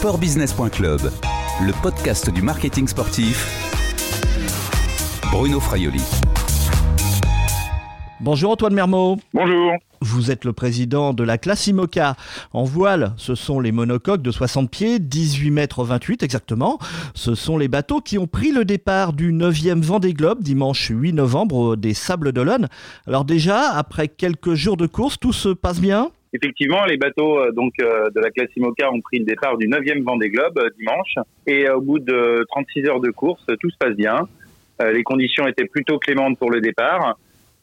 Sportbusiness.club, le podcast du marketing sportif. Bruno Fraioli. Bonjour Antoine Mermot. Bonjour. Vous êtes le président de la classe IMOCA. En voile, ce sont les monocoques de 60 pieds, 18 mètres 28 exactement. Ce sont les bateaux qui ont pris le départ du 9e Vendée Globe dimanche 8 novembre des Sables d'Olonne. Alors déjà, après quelques jours de course, tout se passe bien? Effectivement, les bateaux euh, donc euh, de la classe IMOCA ont pris le départ du 9e Vendée Globe euh, dimanche et au bout de 36 heures de course, tout se passe bien. les conditions étaient plutôt clémentes pour le départ.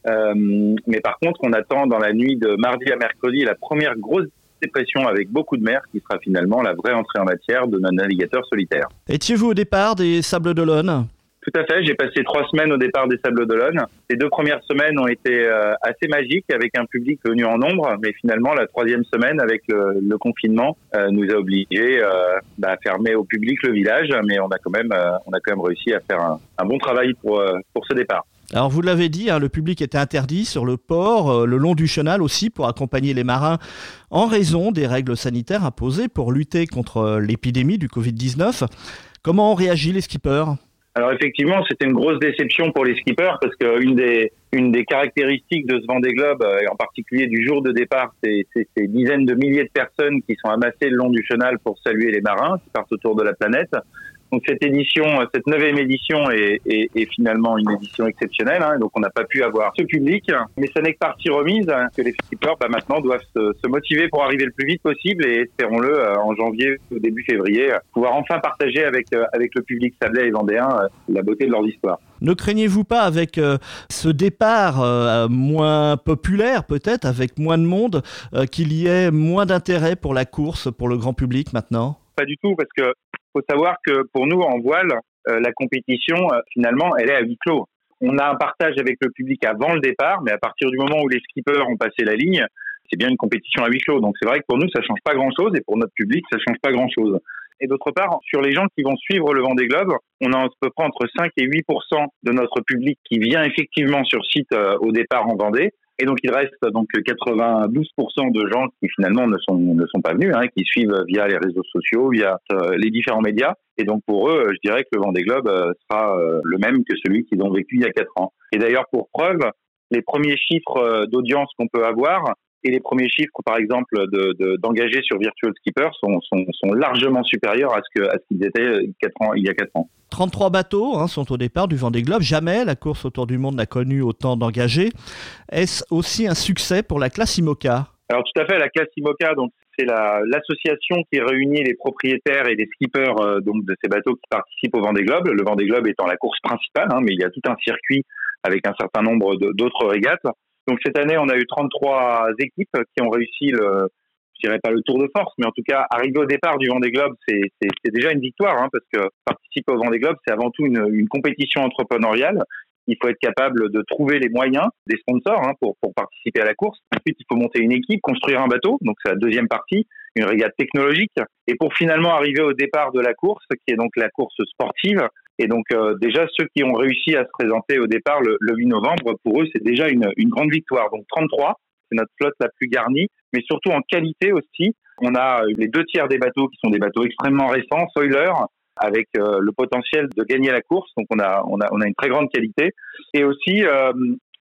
Mais par contre, on attend dans la nuit de mardi à mercredi la première grosse dépression avec beaucoup de mer qui sera finalement la vraie entrée en matière de nos navigateurs solitaires. Étiez-vous au départ des Sables d'Olonne? Tout à fait, j'ai passé trois semaines au départ des Sables d'Olonne. Les deux premières semaines ont été euh, assez magiques avec un public venu en nombre, mais finalement la troisième semaine avec le, confinement euh, nous a obligés bah, à fermer au public le village, mais on a quand même, on a quand même réussi à faire un, bon travail pour, pour ce départ. Alors vous l'avez dit, hein, le public était interdit sur le port, euh, le long du chenal aussi, pour accompagner les marins en raison des règles sanitaires imposées pour lutter contre euh, l'épidémie du Covid-19. Comment ont réagi les skippers? Alors effectivement, c'était une grosse déception pour les skippers parce qu'une des une des caractéristiques de ce Vendée Globe, euh, et en particulier du jour de départ, c'est ces dizaines de milliers de personnes qui sont amassées le long du chenal pour saluer les marins qui partent autour de la planète. Donc cette édition, cette neuvième édition est, est, est finalement une édition exceptionnelle. Hein, donc on n'a pas pu avoir ce public, mais ce n'est que partie remise hein, que les skippers bah, maintenant doivent se, se, motiver pour arriver le plus vite possible et espérons-le euh, en janvier ou début février pouvoir enfin partager avec euh, avec le public sablais et vendéen euh, la beauté de leur histoire. Ne craignez-vous pas avec ce départ moins populaire peut-être, avec moins de monde, qu'il y ait moins d'intérêt pour la course pour le grand public maintenant? Pas du tout, parce que faut savoir que pour nous, en voile, euh, la compétition, euh, finalement, elle est à huis clos. On a un partage avec le public avant le départ, mais à partir du moment où les skippers ont passé la ligne, c'est bien une compétition à huis clos. Donc c'est vrai que pour nous, ça change pas grand-chose, et pour notre public, ça change pas grand-chose. Et d'autre part, sur les gens qui vont suivre le Vendée Globe, on a à peu près entre 5 et 8% de notre public qui vient effectivement sur site euh, au départ en Vendée. Et donc il reste donc 92% de gens qui finalement ne sont ne sont pas venus, hein, qui suivent via les réseaux sociaux, via euh, les différents médias. Et donc pour eux, je dirais que le Vendée Globe euh, sera euh, le même que celui qu'ils ont vécu il y a quatre ans. Et d'ailleurs pour preuve, les premiers chiffres d'audience qu'on peut avoir et les premiers chiffres, par exemple, d'engagés de, sur Virtual Skipper sont, sont, sont, largement supérieurs à ce qu'ils étaient ans, il y a quatre ans. 33 bateaux hein, sont au départ du Vendée Globe. Jamais la course autour du monde n'a connu autant d'engagés. Est-ce aussi un succès pour la classe IMOCA? Alors tout à fait, la classe IMOCA, donc c'est l'association qui réunit les propriétaires et les skippers euh, donc de ces bateaux qui participent au Vendée Globe. Le Vendée Globe étant la course principale, hein, mais il y a tout un circuit avec un certain nombre d'autres régates. Donc cette année, on a eu 33 équipes qui ont réussi le, je dirais pas le tour de force, mais en tout cas, arriver au départ du Vendée Globe, c'est déjà une victoire, hein, parce que participer au Vendée Globe, c'est avant tout une, compétition entrepreneuriale. Il faut être capable de trouver les moyens, des sponsors, hein, pour, pour participer à la course. Ensuite, il faut monter une équipe, construire un bateau, donc c'est la deuxième partie, une régate technologique. Et pour finalement arriver au départ de la course, qui est donc la course sportive, et donc euh, déjà ceux qui ont réussi à se présenter au départ le, le 8 novembre, pour eux, c'est déjà une, une grande victoire. Donc 33, c'est notre flotte la plus garnie, mais surtout en qualité aussi. On a les deux tiers des bateaux qui sont des bateaux extrêmement récents, Soiler, avec euh, le potentiel de gagner la course. Donc on a, on a, on a une très grande qualité. Et aussi, euh,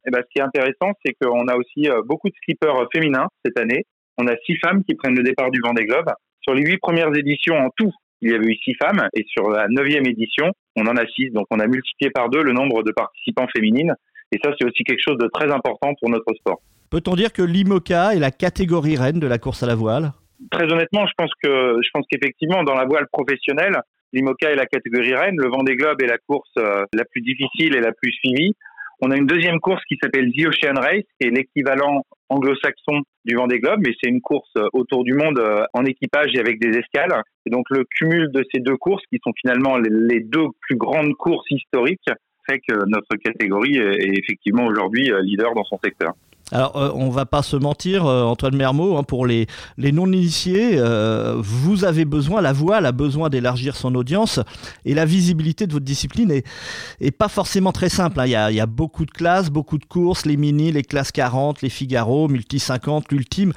eh ben, ce qui est intéressant, c'est qu'on a aussi euh, beaucoup de skippers féminins cette année. On a six femmes qui prennent le départ du Vendée Globe. Sur les huit premières éditions en tout, il y avait eu six femmes. Et sur la neuvième édition, on en a six. Donc on a multiplié par deux le nombre de participants féminines. Et ça, c'est aussi quelque chose de très important pour notre sport. Peut-on dire que l'IMOCA est la catégorie reine de la course à la voile? Très honnêtement, je pense que je pense qu'effectivement, dans la voile professionnelle, l'IMOCA est la catégorie reine. Le Vendée Globe est la course euh, la plus difficile et la plus suivie. On a une deuxième course qui s'appelle The Ocean Race, qui est l'équivalent anglo-saxon du Vendée Globe, mais c'est une course euh, autour du monde euh, en équipage et avec des escales. Et donc le cumul de ces deux courses, qui sont finalement les deux plus grandes courses historiques, fait que notre catégorie est effectivement aujourd'hui leader dans son secteur. Alors, euh, on va pas se mentir, euh, Antoine Mermot, hein, pour les, non-initiés, euh, vous avez besoin, la voile a besoin d'élargir son audience et la visibilité de votre discipline est, pas forcément très simple. Hein. Il, y a, beaucoup de classes, beaucoup de courses, les mini, les classes 40, les Figaro, multi 50, l'ultime.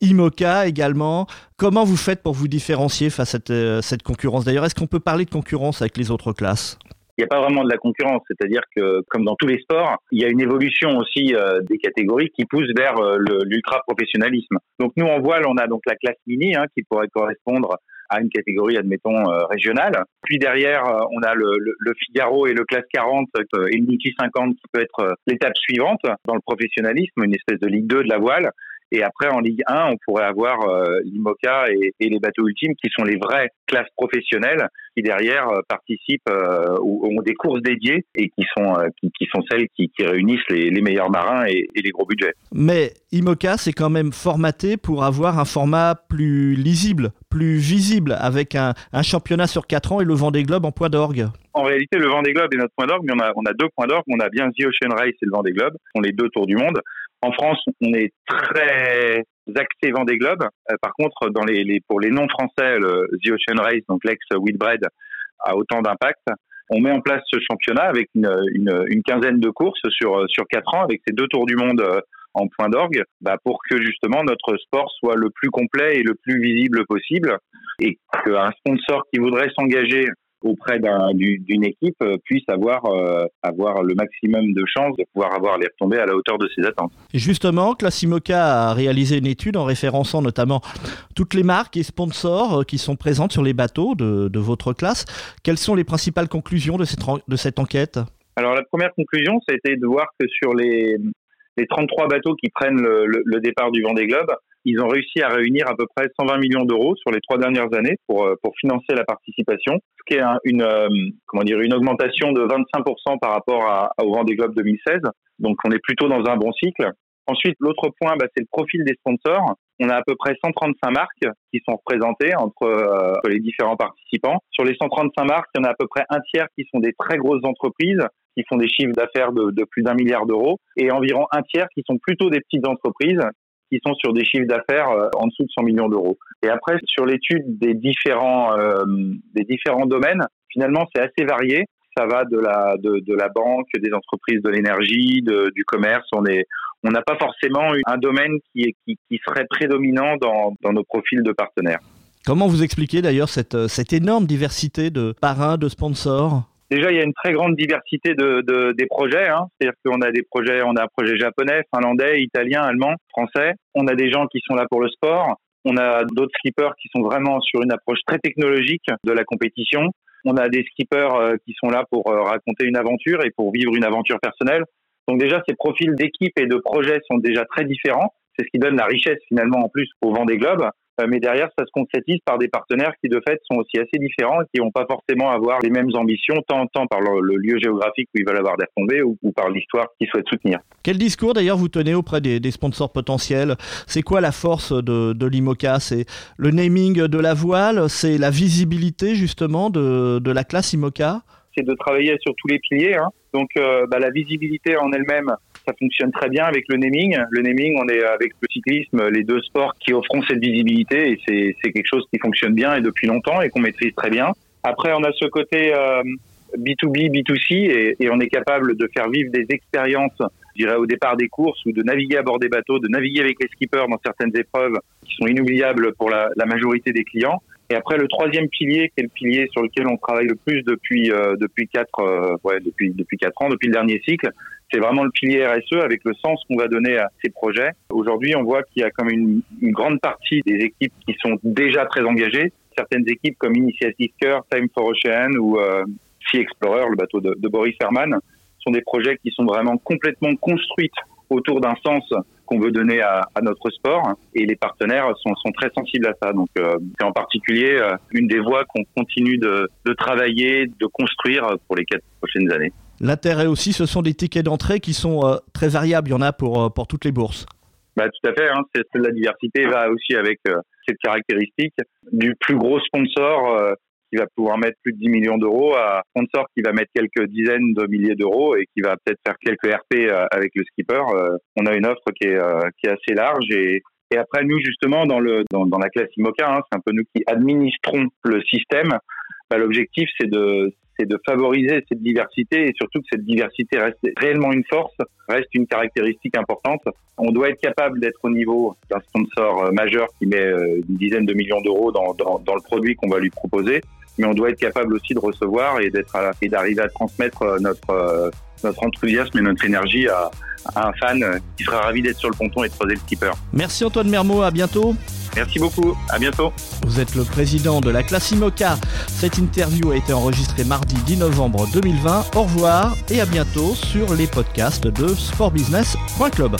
IMOCA également. Comment vous faites pour vous différencier face à cette, cette concurrence? D'ailleurs, est-ce qu'on peut parler de concurrence avec les autres classes? Il n'y a pas vraiment de la concurrence, c'est-à-dire que comme dans tous les sports, il y a une évolution aussi euh, des catégories qui pousse vers euh, l'ultra professionnalisme. Donc nous en voile, on a donc la classe mini hein, qui pourrait correspondre à une catégorie, admettons, euh, régionale. Puis derrière, on a le, le, Figaro et le classe 40 et le multi 50 qui peut être l'étape suivante dans le professionnalisme, une espèce de Ligue 2 de la voile. Et après, en Ligue 1, on pourrait avoir euh, l'IMOCA et, les bateaux ultimes qui sont les vraies classes professionnelles qui derrière euh, participent euh, ou ont des courses dédiées et qui sont, qui, sont celles qui, réunissent les, meilleurs marins et, les gros budgets. Mais IMOCA, c'est quand même formaté pour avoir un format plus lisible, plus visible, avec un, championnat sur 4 ans et le Vendée Globe en point d'orgue. En réalité, le Vendée Globe est notre point d'orgue, mais on a, on a deux points d'orgue. On a bien The Ocean Race et le Vendée Globe, qui sont les deux tours du monde. En France, on est très axé Vendée Globe. Euh, par contre, dans les, pour les non-français, le The Ocean Race, donc l'ex Whitbread, a autant d'impact. On met en place ce championnat avec une, une, quinzaine de courses sur, sur quatre ans, avec ces deux tours du monde euh, en point d'orgue, bah pour que justement notre sport soit le plus complet et le plus visible possible, et qu'un sponsor qui voudrait s'engager auprès d'une équipe euh, puisse avoir, euh, avoir le maximum de chances de pouvoir avoir les retombées à la hauteur de ses attentes. justement, Classimoca a réalisé une étude en référençant notamment toutes les marques et sponsors euh, qui sont présentes sur les bateaux de, de votre classe. Quelles sont les principales conclusions de cette, de cette enquête? Alors la première conclusion, été de voir que sur les, les 33 bateaux qui prennent le, le, départ du Vendée Globe, ils ont réussi à réunir à peu près 120 millions d'euros sur les trois dernières années pour, pour financer la participation qui est une, euh, comment dire, une augmentation de 25% par rapport au Vendée Globe 2016. Donc, on est plutôt dans un bon cycle. Ensuite, l'autre point, bah, c'est le profil des sponsors. On a à peu près 135 marques qui sont représentées entre euh, les différents participants. Sur les 135 marques, il y en a à peu près un tiers qui sont des très grosses entreprises qui font des chiffres d'affaires de, plus d'un milliard d'euros et environ un tiers qui sont plutôt des petites entreprises qui sont sur des chiffres d'affaires euh, en dessous de 100 millions d'euros. Et après, sur l'étude des différents, euh, des différents domaines, finalement, c'est assez varié. Ça va de la, de, la banque, des entreprises de l'énergie, du commerce. On est, on n'a pas forcément un domaine qui, est, qui, serait prédominant dans, dans nos profils de partenaires. Comment vous expliquez d'ailleurs cette, cette énorme diversité de parrains, de sponsors? Déjà, il y a une très grande diversité de, de des projets. Hein. C'est-à-dire qu'on a des projets, on a un projet japonais, finlandais, italien, allemand, français. On a des gens qui sont là pour le sport. On a d'autres skippers qui sont vraiment sur une approche très technologique de la compétition. On a des skippers euh, qui sont là pour euh, raconter une aventure et pour vivre une aventure personnelle. Donc déjà, ces profils d'équipe et de projets sont déjà très différents. C'est ce qui donne la richesse finalement en plus au vent des globes. Euh, mais derrière, ça se concrétise par des partenaires qui, de fait, sont aussi assez différents et qui vont pas forcément avoir les mêmes ambitions, tant, tant par le, lieu géographique où ils veulent avoir des retombées ou, par l'histoire qu'ils souhaitent soutenir. Quel discours, d'ailleurs, vous tenez auprès des, sponsors potentiels? C'est quoi la force de, de l'IMOCA? C'est le naming de la voile? C'est la visibilité, justement, de, de la classe IMOCA? C'est de travailler sur tous les piliers. Hein. Donc, euh, bah, la visibilité en elle-même, ça fonctionne très bien avec le naming. Le naming, on est avec le cyclisme, les deux sports qui offront cette visibilité et c'est quelque chose qui fonctionne bien et depuis longtemps et qu'on maîtrise très bien. Après, on a ce côté B2B, euh, B2C et, on est capable de faire vivre des expériences, je dirais au départ des courses ou de naviguer à bord des bateaux, de naviguer avec les skippers dans certaines épreuves qui sont inoubliables pour la majorité des clients. Et après, le troisième pilier, qui est le pilier sur lequel on travaille le plus depuis euh, depuis quatre euh, ouais, depuis depuis quatre ans, depuis le dernier cycle, c'est vraiment le pilier RSE avec le sens qu'on va donner à ces projets. Aujourd'hui, on voit qu'il y a comme une, une, grande partie des équipes qui sont déjà très engagées. Certaines équipes comme Initiative Cœur, Time for Ocean ou euh, Sea Explorer, le bateau de, de Boris Herman, sont des projets qui sont vraiment complètement construits autour d'un sens qu'on veut donner à, à, notre sport et les partenaires sont, sont très sensibles à ça. Donc euh, c'est en particulier euh, une des voies qu'on continue de, de, travailler, de construire pour les quatre prochaines années. L'intérêt aussi, ce sont des tickets d'entrée qui sont euh, très variables. Il y en a pour, pour toutes les bourses. Bah, tout à fait. Hein. la diversité va aussi avec cette caractéristique du plus gros sponsor qui va pouvoir mettre plus de 10 millions d'euros à un sponsor qui va mettre quelques dizaines de milliers d'euros et qui va peut-être faire quelques RP euh, avec le skipper. Euh, on a une offre qui est, euh, assez large et, après, nous, justement, dans, la classe IMOCA, hein, c'est un peu nous qui administrons le système. Bah, L'objectif, c'est de, favoriser cette diversité et surtout que cette diversité reste réellement une force, reste une caractéristique importante. On doit être capable d'être au niveau d'un sponsor majeur qui met une dizaine de millions d'euros dans le produit qu'on va lui proposer, mais on doit être capable aussi de recevoir et d'être et d'arriver à transmettre notre notre enthousiasme et notre énergie à, à un fan qui sera ravi d'être sur le ponton et de creuser le skipper. Merci Antoine Mermot, à bientôt. Merci beaucoup, à bientôt. Vous êtes le président de la classe IMOCA. Cette interview a été enregistrée mardi 10 novembre 2020. Au revoir et à bientôt sur les podcasts de sportbusiness.club.